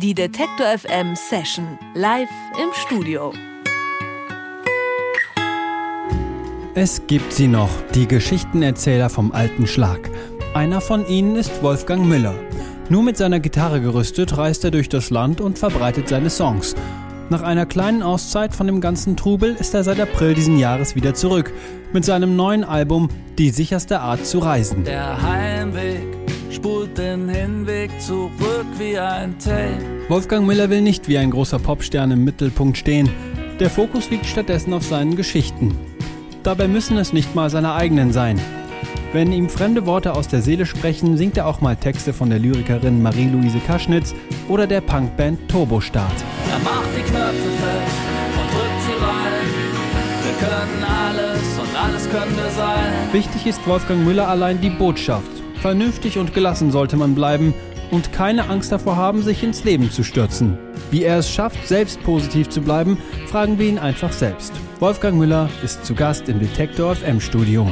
Die Detektor FM Session live im Studio. Es gibt sie noch, die Geschichtenerzähler vom alten Schlag. Einer von ihnen ist Wolfgang Müller. Nur mit seiner Gitarre gerüstet reist er durch das Land und verbreitet seine Songs. Nach einer kleinen Auszeit von dem ganzen Trubel ist er seit April diesen Jahres wieder zurück mit seinem neuen Album Die sicherste Art zu reisen. Der Heimweg spult den Hinweg zurück wie ein Tape. Wolfgang Müller will nicht wie ein großer Popstern im Mittelpunkt stehen. Der Fokus liegt stattdessen auf seinen Geschichten. Dabei müssen es nicht mal seine eigenen sein. Wenn ihm fremde Worte aus der Seele sprechen, singt er auch mal Texte von der Lyrikerin Marie-Louise Kaschnitz oder der Punkband Turbostart. Er macht die Knöpfe fest und drückt sie rein. Wir können alles und alles könnte sein. Wichtig ist Wolfgang Müller allein die Botschaft. Vernünftig und gelassen sollte man bleiben und keine Angst davor haben, sich ins Leben zu stürzen. Wie er es schafft, selbst positiv zu bleiben, fragen wir ihn einfach selbst. Wolfgang Müller ist zu Gast im Detektor FM Studio.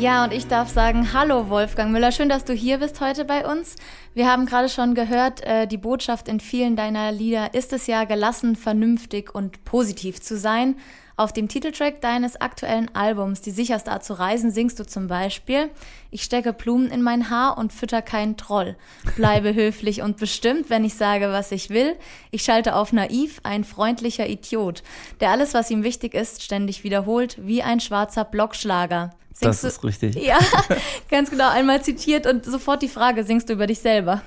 Ja, und ich darf sagen, hallo Wolfgang Müller, schön, dass du hier bist heute bei uns. Wir haben gerade schon gehört, äh, die Botschaft in vielen deiner Lieder ist es ja, gelassen, vernünftig und positiv zu sein. Auf dem Titeltrack deines aktuellen Albums, Die sicherste Art zu reisen, singst du zum Beispiel, ich stecke Blumen in mein Haar und fütter keinen Troll. Bleibe höflich und bestimmt, wenn ich sage, was ich will. Ich schalte auf naiv, ein freundlicher Idiot, der alles, was ihm wichtig ist, ständig wiederholt, wie ein schwarzer Blockschlager. Singst das ist richtig. Ja, ganz genau, einmal zitiert und sofort die Frage, singst du über dich selber?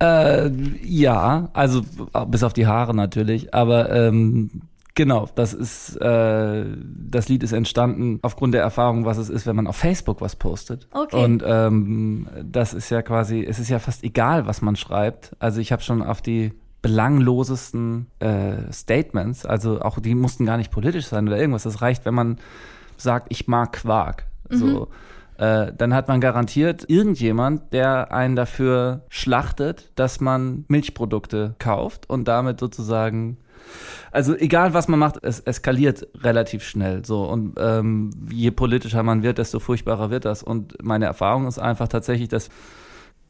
Äh, ja, also bis auf die Haare natürlich, aber ähm, Genau, das ist äh, das Lied ist entstanden aufgrund der Erfahrung, was es ist, wenn man auf Facebook was postet. Okay. Und ähm, das ist ja quasi, es ist ja fast egal, was man schreibt. Also ich habe schon auf die belanglosesten äh, Statements, also auch die mussten gar nicht politisch sein oder irgendwas. Das reicht, wenn man sagt, ich mag Quark. Mhm. So. Äh, dann hat man garantiert irgendjemand, der einen dafür schlachtet, dass man Milchprodukte kauft und damit sozusagen also egal was man macht, es eskaliert relativ schnell so und ähm, je politischer man wird, desto furchtbarer wird das und meine Erfahrung ist einfach tatsächlich, dass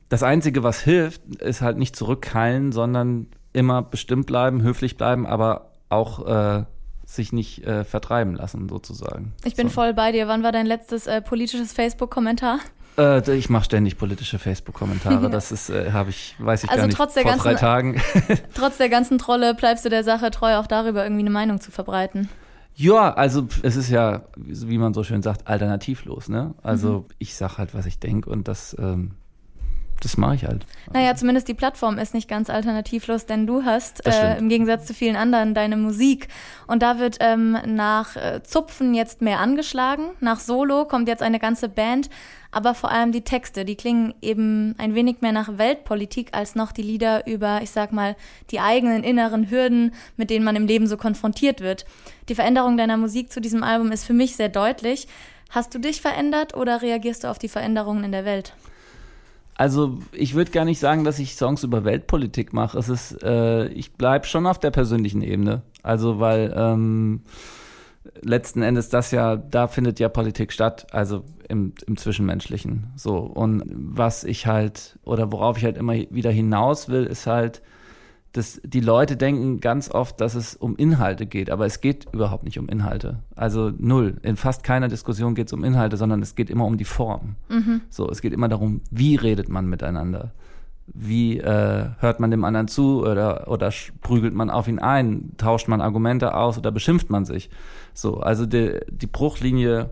das einzige, was hilft, ist halt nicht zurückkeilen, sondern immer bestimmt bleiben, höflich bleiben, aber auch äh, sich nicht äh, vertreiben lassen sozusagen. Ich bin so. voll bei dir. Wann war dein letztes äh, politisches Facebook-Kommentar? Äh, ich mache ständig politische Facebook-Kommentare. Das ist, äh, habe ich, weiß ich also gar nicht, trotz der vor ganzen, drei Tagen. trotz der ganzen Trolle bleibst du der Sache treu, auch darüber irgendwie eine Meinung zu verbreiten. Ja, also es ist ja, wie man so schön sagt, alternativlos. Ne? Also mhm. ich sag halt, was ich denke und das ähm, das mache ich halt. Naja, zumindest die Plattform ist nicht ganz alternativlos, denn du hast äh, im Gegensatz zu vielen anderen deine Musik. Und da wird ähm, nach äh, Zupfen jetzt mehr angeschlagen. Nach Solo kommt jetzt eine ganze Band. Aber vor allem die Texte, die klingen eben ein wenig mehr nach Weltpolitik als noch die Lieder über, ich sag mal, die eigenen inneren Hürden, mit denen man im Leben so konfrontiert wird. Die Veränderung deiner Musik zu diesem Album ist für mich sehr deutlich. Hast du dich verändert oder reagierst du auf die Veränderungen in der Welt? Also ich würde gar nicht sagen, dass ich Songs über Weltpolitik mache. Es ist, äh, ich bleibe schon auf der persönlichen Ebene. Also weil ähm, letzten Endes das ja, da findet ja Politik statt, also im, im Zwischenmenschlichen. So. Und was ich halt, oder worauf ich halt immer wieder hinaus will, ist halt, dass die Leute denken ganz oft, dass es um Inhalte geht, aber es geht überhaupt nicht um Inhalte. Also null. In fast keiner Diskussion geht es um Inhalte, sondern es geht immer um die Form. Mhm. So, es geht immer darum, wie redet man miteinander. Wie äh, hört man dem anderen zu oder, oder prügelt man auf ihn ein, tauscht man Argumente aus oder beschimpft man sich. So, also die, die Bruchlinie,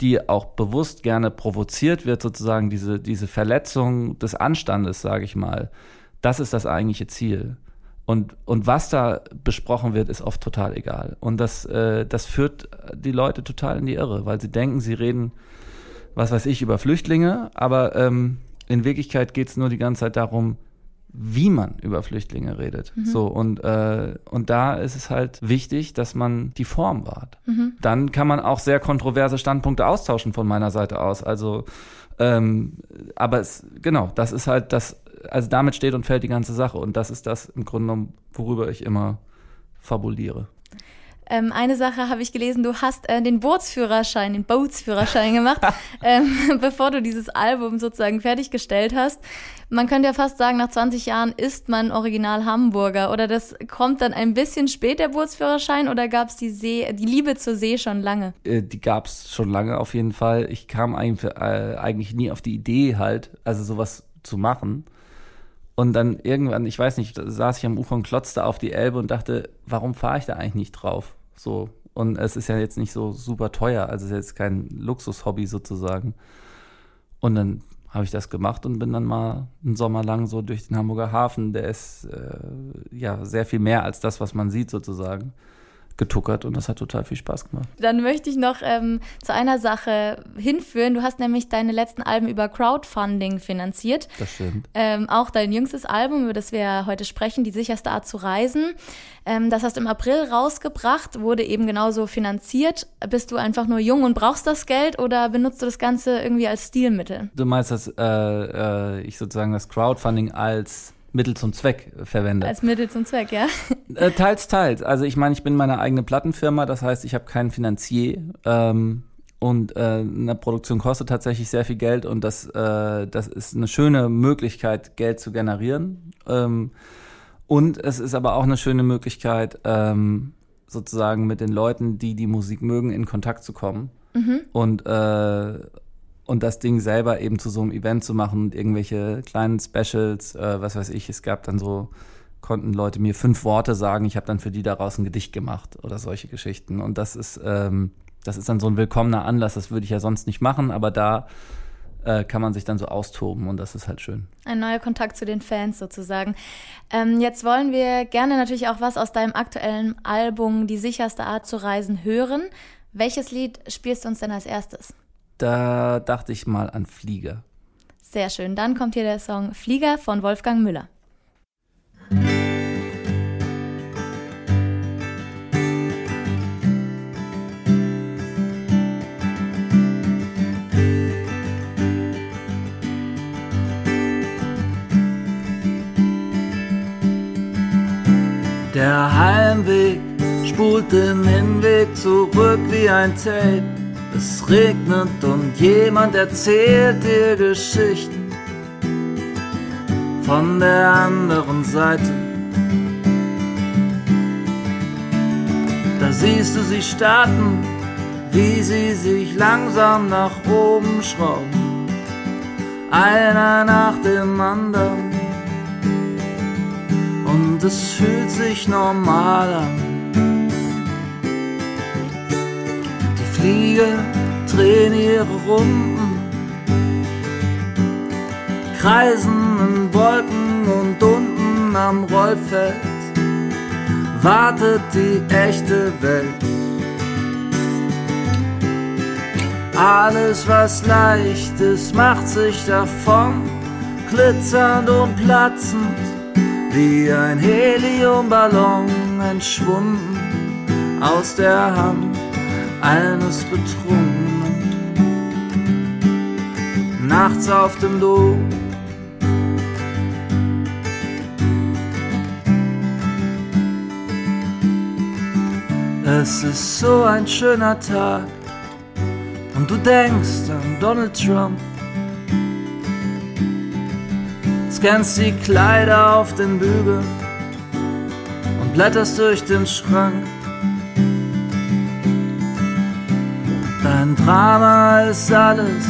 die auch bewusst gerne provoziert wird, sozusagen diese, diese Verletzung des Anstandes, sage ich mal, das ist das eigentliche Ziel. Und, und was da besprochen wird, ist oft total egal. Und das, äh, das führt die Leute total in die Irre, weil sie denken, sie reden, was weiß ich, über Flüchtlinge, aber ähm, in Wirklichkeit geht es nur die ganze Zeit darum, wie man über Flüchtlinge redet. Mhm. So, und, äh, und da ist es halt wichtig, dass man die Form wahrt. Mhm. Dann kann man auch sehr kontroverse Standpunkte austauschen von meiner Seite aus. Also, ähm, aber es, genau, das ist halt das also damit steht und fällt die ganze Sache. Und das ist das im Grunde genommen, worüber ich immer fabuliere. Ähm, eine Sache habe ich gelesen, du hast äh, den Bootsführerschein, den Bootsführerschein gemacht, ähm, bevor du dieses Album sozusagen fertiggestellt hast. Man könnte ja fast sagen, nach 20 Jahren ist man original Hamburger. Oder das kommt dann ein bisschen spät, der Bootsführerschein, oder gab es die, See, die Liebe zur See schon lange? Äh, die gab es schon lange auf jeden Fall. Ich kam eigentlich, äh, eigentlich nie auf die Idee halt, also sowas zu machen. Und dann irgendwann, ich weiß nicht, saß ich am Ufer und klotzte auf die Elbe und dachte, warum fahre ich da eigentlich nicht drauf? So. Und es ist ja jetzt nicht so super teuer, also es ist jetzt kein Luxushobby sozusagen. Und dann habe ich das gemacht und bin dann mal einen Sommer lang so durch den Hamburger Hafen. Der ist äh, ja sehr viel mehr als das, was man sieht sozusagen getuckert und das hat total viel Spaß gemacht. Dann möchte ich noch ähm, zu einer Sache hinführen. Du hast nämlich deine letzten Alben über Crowdfunding finanziert. Das stimmt. Ähm, auch dein jüngstes Album, über das wir heute sprechen, Die sicherste Art zu reisen. Ähm, das hast du im April rausgebracht, wurde eben genauso finanziert. Bist du einfach nur jung und brauchst das Geld oder benutzt du das Ganze irgendwie als Stilmittel? Du meinst, dass äh, äh, ich sozusagen das Crowdfunding als Mittel zum Zweck verwendet. Als Mittel zum Zweck, ja. Äh, teils, teils. Also ich meine, ich bin meine eigene Plattenfirma, das heißt, ich habe keinen Finanzier. Ähm, und äh, eine Produktion kostet tatsächlich sehr viel Geld und das, äh, das ist eine schöne Möglichkeit, Geld zu generieren. Ähm, und es ist aber auch eine schöne Möglichkeit, ähm, sozusagen mit den Leuten, die die Musik mögen, in Kontakt zu kommen. Mhm. Und, äh, und das Ding selber eben zu so einem Event zu machen und irgendwelche kleinen Specials, äh, was weiß ich, es gab dann so, konnten Leute mir fünf Worte sagen, ich habe dann für die daraus ein Gedicht gemacht oder solche Geschichten. Und das ist, ähm, das ist dann so ein willkommener Anlass, das würde ich ja sonst nicht machen, aber da äh, kann man sich dann so austoben und das ist halt schön. Ein neuer Kontakt zu den Fans sozusagen. Ähm, jetzt wollen wir gerne natürlich auch was aus deinem aktuellen Album Die sicherste Art zu reisen hören. Welches Lied spielst du uns denn als erstes? Da dachte ich mal an Flieger. Sehr schön. Dann kommt hier der Song Flieger von Wolfgang Müller. Der Heimweg spult den Hinweg zurück wie ein Tape. Es regnet und jemand erzählt dir Geschichten von der anderen Seite. Da siehst du sie starten, wie sie sich langsam nach oben schrauben, einer nach dem anderen. Und es fühlt sich normal an. Flieger drehen ihre Runden, kreisen in Wolken und unten am Rollfeld wartet die echte Welt. Alles, was leicht ist, macht sich davon, glitzernd und platzend, wie ein Heliumballon entschwunden aus der Hand eines Betrunkenen. Nachts auf dem Dom. Es ist so ein schöner Tag und du denkst an Donald Trump. Scannst die Kleider auf den Bügeln und blätterst durch den Schrank. Drama ist alles,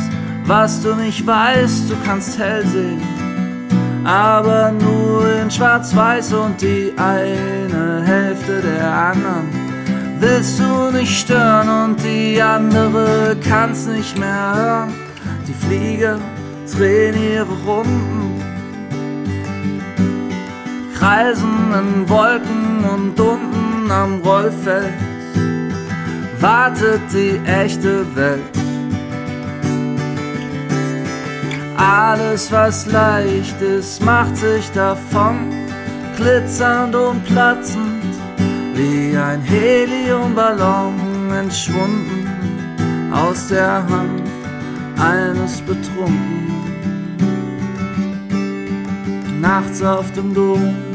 was du nicht weißt, du kannst hell sehen, aber nur in Schwarz-Weiß und die eine Hälfte der anderen willst du nicht stören und die andere kannst nicht mehr hören. Die Flieger drehen ihre Runden, kreisen in Wolken und unten am Rollfeld wartet die echte Welt. Alles, was leicht ist, macht sich davon, glitzernd und platzend, wie ein Heliumballon entschwunden aus der Hand eines Betrunkenen. Nachts auf dem Dom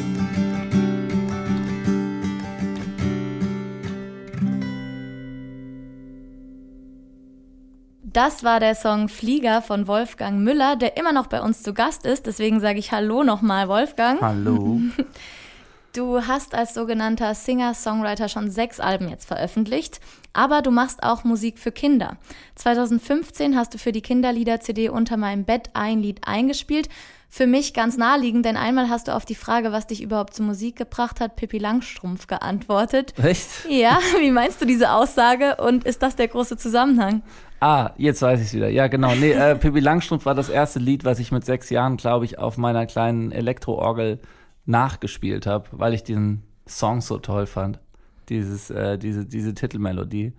Das war der Song Flieger von Wolfgang Müller, der immer noch bei uns zu Gast ist. Deswegen sage ich Hallo nochmal, Wolfgang. Hallo. Du hast als sogenannter Singer-Songwriter schon sechs Alben jetzt veröffentlicht, aber du machst auch Musik für Kinder. 2015 hast du für die Kinderlieder-CD Unter meinem Bett ein Lied eingespielt. Für mich ganz naheliegend, denn einmal hast du auf die Frage, was dich überhaupt zur Musik gebracht hat, Pippi Langstrumpf geantwortet. Echt? Ja, wie meinst du diese Aussage und ist das der große Zusammenhang? Ah, jetzt weiß ich es wieder. Ja, genau. Nee, äh, Pippi Langstrumpf war das erste Lied, was ich mit sechs Jahren, glaube ich, auf meiner kleinen Elektroorgel nachgespielt habe, weil ich diesen Song so toll fand. Dieses, äh, diese, diese Titelmelodie.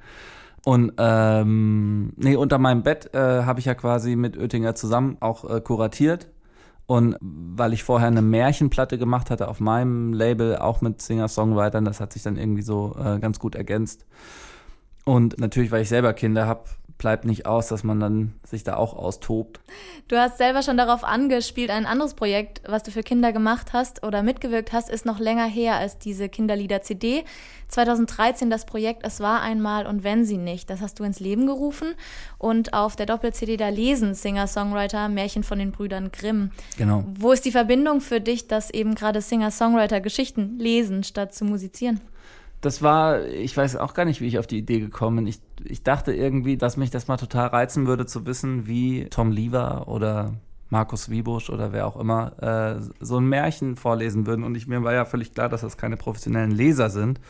Und ähm, nee, unter meinem Bett äh, habe ich ja quasi mit Oettinger zusammen auch äh, kuratiert. Und weil ich vorher eine Märchenplatte gemacht hatte auf meinem Label, auch mit Singer-Songwritern, das hat sich dann irgendwie so äh, ganz gut ergänzt. Und natürlich, weil ich selber Kinder habe, bleibt nicht aus, dass man dann sich da auch austobt. Du hast selber schon darauf angespielt, ein anderes Projekt, was du für Kinder gemacht hast oder mitgewirkt hast, ist noch länger her als diese Kinderlieder-CD. 2013 das Projekt Es war einmal und wenn sie nicht. Das hast du ins Leben gerufen und auf der Doppel-CD da lesen Singer-Songwriter Märchen von den Brüdern Grimm. Genau. Wo ist die Verbindung für dich, dass eben gerade Singer-Songwriter Geschichten lesen statt zu musizieren? Das war, ich weiß auch gar nicht, wie ich auf die Idee gekommen bin. Ich, ich dachte irgendwie, dass mich das mal total reizen würde, zu wissen, wie Tom Lever oder Markus Wiebusch oder wer auch immer äh, so ein Märchen vorlesen würden. Und ich, mir war ja völlig klar, dass das keine professionellen Leser sind.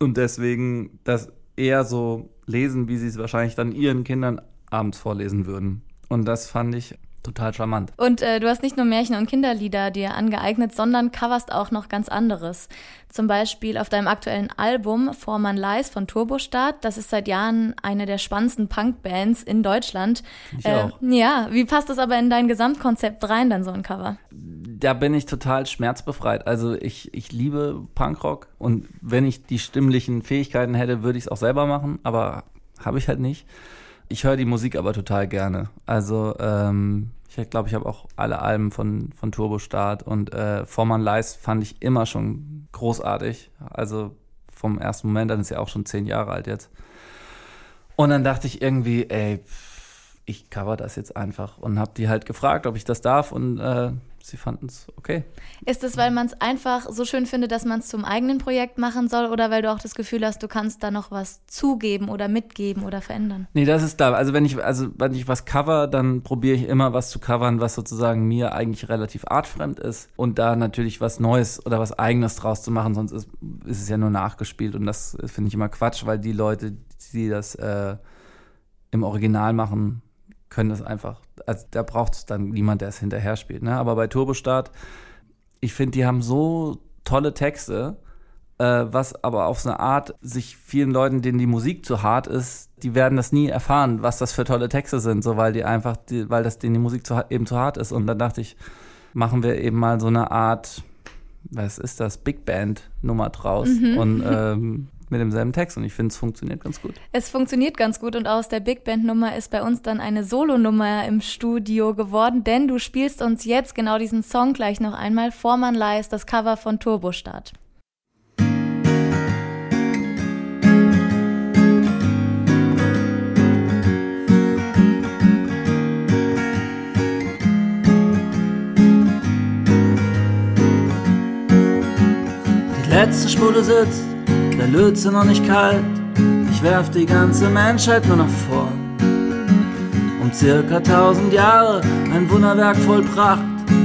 Und deswegen das eher so lesen, wie sie es wahrscheinlich dann ihren Kindern abends vorlesen würden. Und das fand ich total charmant. Und äh, du hast nicht nur Märchen und Kinderlieder dir angeeignet, sondern coverst auch noch ganz anderes. Zum Beispiel auf deinem aktuellen Album Vormann Leis von Turbostart. Das ist seit Jahren eine der spannendsten Punkbands in Deutschland. Ich äh, auch. Ja, wie passt das aber in dein Gesamtkonzept rein, dann so ein Cover? Da bin ich total schmerzbefreit. Also ich, ich liebe Punkrock und wenn ich die stimmlichen Fähigkeiten hätte, würde ich es auch selber machen, aber habe ich halt nicht. Ich höre die Musik aber total gerne. Also ähm, ich glaube, ich habe auch alle Alben von, von Turbo Start und äh, Vormann Leis fand ich immer schon großartig. Also vom ersten Moment, dann ist ja auch schon zehn Jahre alt jetzt. Und dann dachte ich irgendwie, ey, ich cover das jetzt einfach und habe die halt gefragt, ob ich das darf und äh, sie fanden es okay. Ist es, weil man es einfach so schön findet, dass man es zum eigenen Projekt machen soll oder weil du auch das Gefühl hast, du kannst da noch was zugeben oder mitgeben oder verändern? Nee, das ist da. Also wenn ich, also wenn ich was cover, dann probiere ich immer was zu covern, was sozusagen mir eigentlich relativ artfremd ist und da natürlich was Neues oder was Eigenes draus zu machen, sonst ist, ist es ja nur nachgespielt und das finde ich immer Quatsch, weil die Leute, die das äh, im Original machen, können das einfach, also da braucht es dann niemand, der es hinterher spielt. Ne? Aber bei Turbostart, ich finde, die haben so tolle Texte, äh, was aber auf so eine Art sich vielen Leuten, denen die Musik zu hart ist, die werden das nie erfahren, was das für tolle Texte sind, so weil die einfach, die, weil das denen die Musik zu, eben zu hart ist. Und dann dachte ich, machen wir eben mal so eine Art, was ist das, Big Band Nummer draus mhm. und ähm, mit demselben Text und ich finde, es funktioniert ganz gut. Es funktioniert ganz gut und aus der Big Band Nummer ist bei uns dann eine Solo-Nummer im Studio geworden, denn du spielst uns jetzt genau diesen Song gleich noch einmal. Vormann Leis, das Cover von Turbostart. Die letzte Spule sitzt der Lötze noch nicht kalt, ich werf die ganze Menschheit nur nach vorn. Um circa tausend Jahre ein Wunderwerk voll Pracht,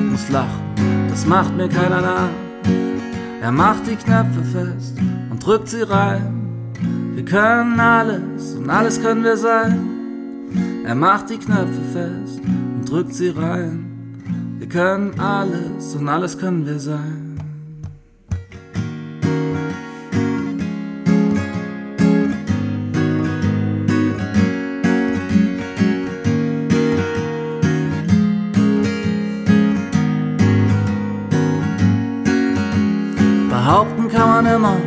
muss lachen, das macht mir keiner nach. Er macht die Knöpfe fest und drückt sie rein. Wir können alles und alles können wir sein. Er macht die Knöpfe fest und drückt sie rein. Wir können alles und alles können wir sein. Kann man immer,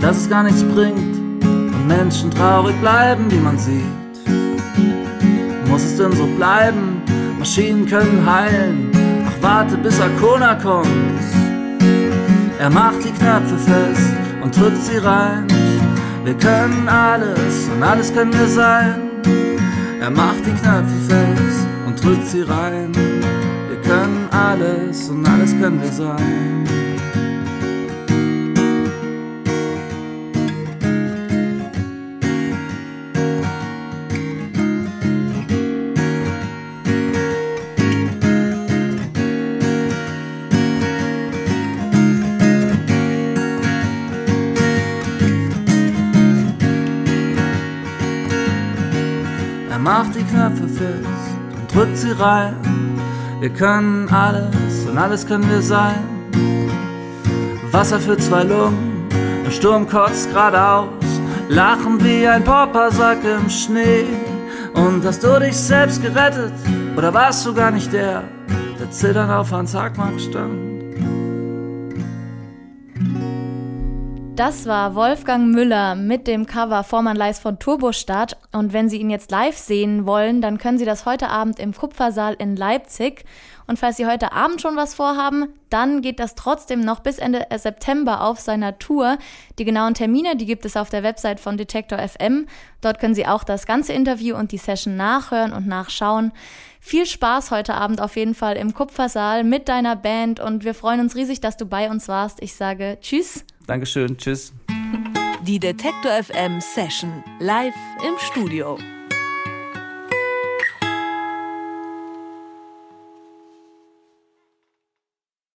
dass es gar nichts bringt und Menschen traurig bleiben, wie man sieht. Muss es denn so bleiben? Maschinen können heilen. Ach, warte, bis Arcona kommt. Er macht die Knöpfe fest und drückt sie rein. Wir können alles und alles können wir sein. Er macht die Knöpfe fest und drückt sie rein. Wir können alles und alles können wir sein. Macht die Knöpfe fest und drückt sie rein. Wir können alles und alles können wir sein. Wasser für zwei Lungen, der Sturm kotzt geradeaus. Lachen wie ein Poppersack im Schnee. Und hast du dich selbst gerettet? Oder warst du gar nicht der, der zitternd auf Hans Hagmark stand? Das war Wolfgang Müller mit dem Cover Vormann Leis von Turbostadt. Und wenn Sie ihn jetzt live sehen wollen, dann können Sie das heute Abend im Kupfersaal in Leipzig. Und falls Sie heute Abend schon was vorhaben, dann geht das trotzdem noch bis Ende September auf seiner Tour. Die genauen Termine, die gibt es auf der Website von Detektor FM. Dort können Sie auch das ganze Interview und die Session nachhören und nachschauen. Viel Spaß heute Abend auf jeden Fall im Kupfersaal mit deiner Band und wir freuen uns riesig, dass du bei uns warst. Ich sage Tschüss. Dankeschön, tschüss. Die Detektor FM Session live im Studio.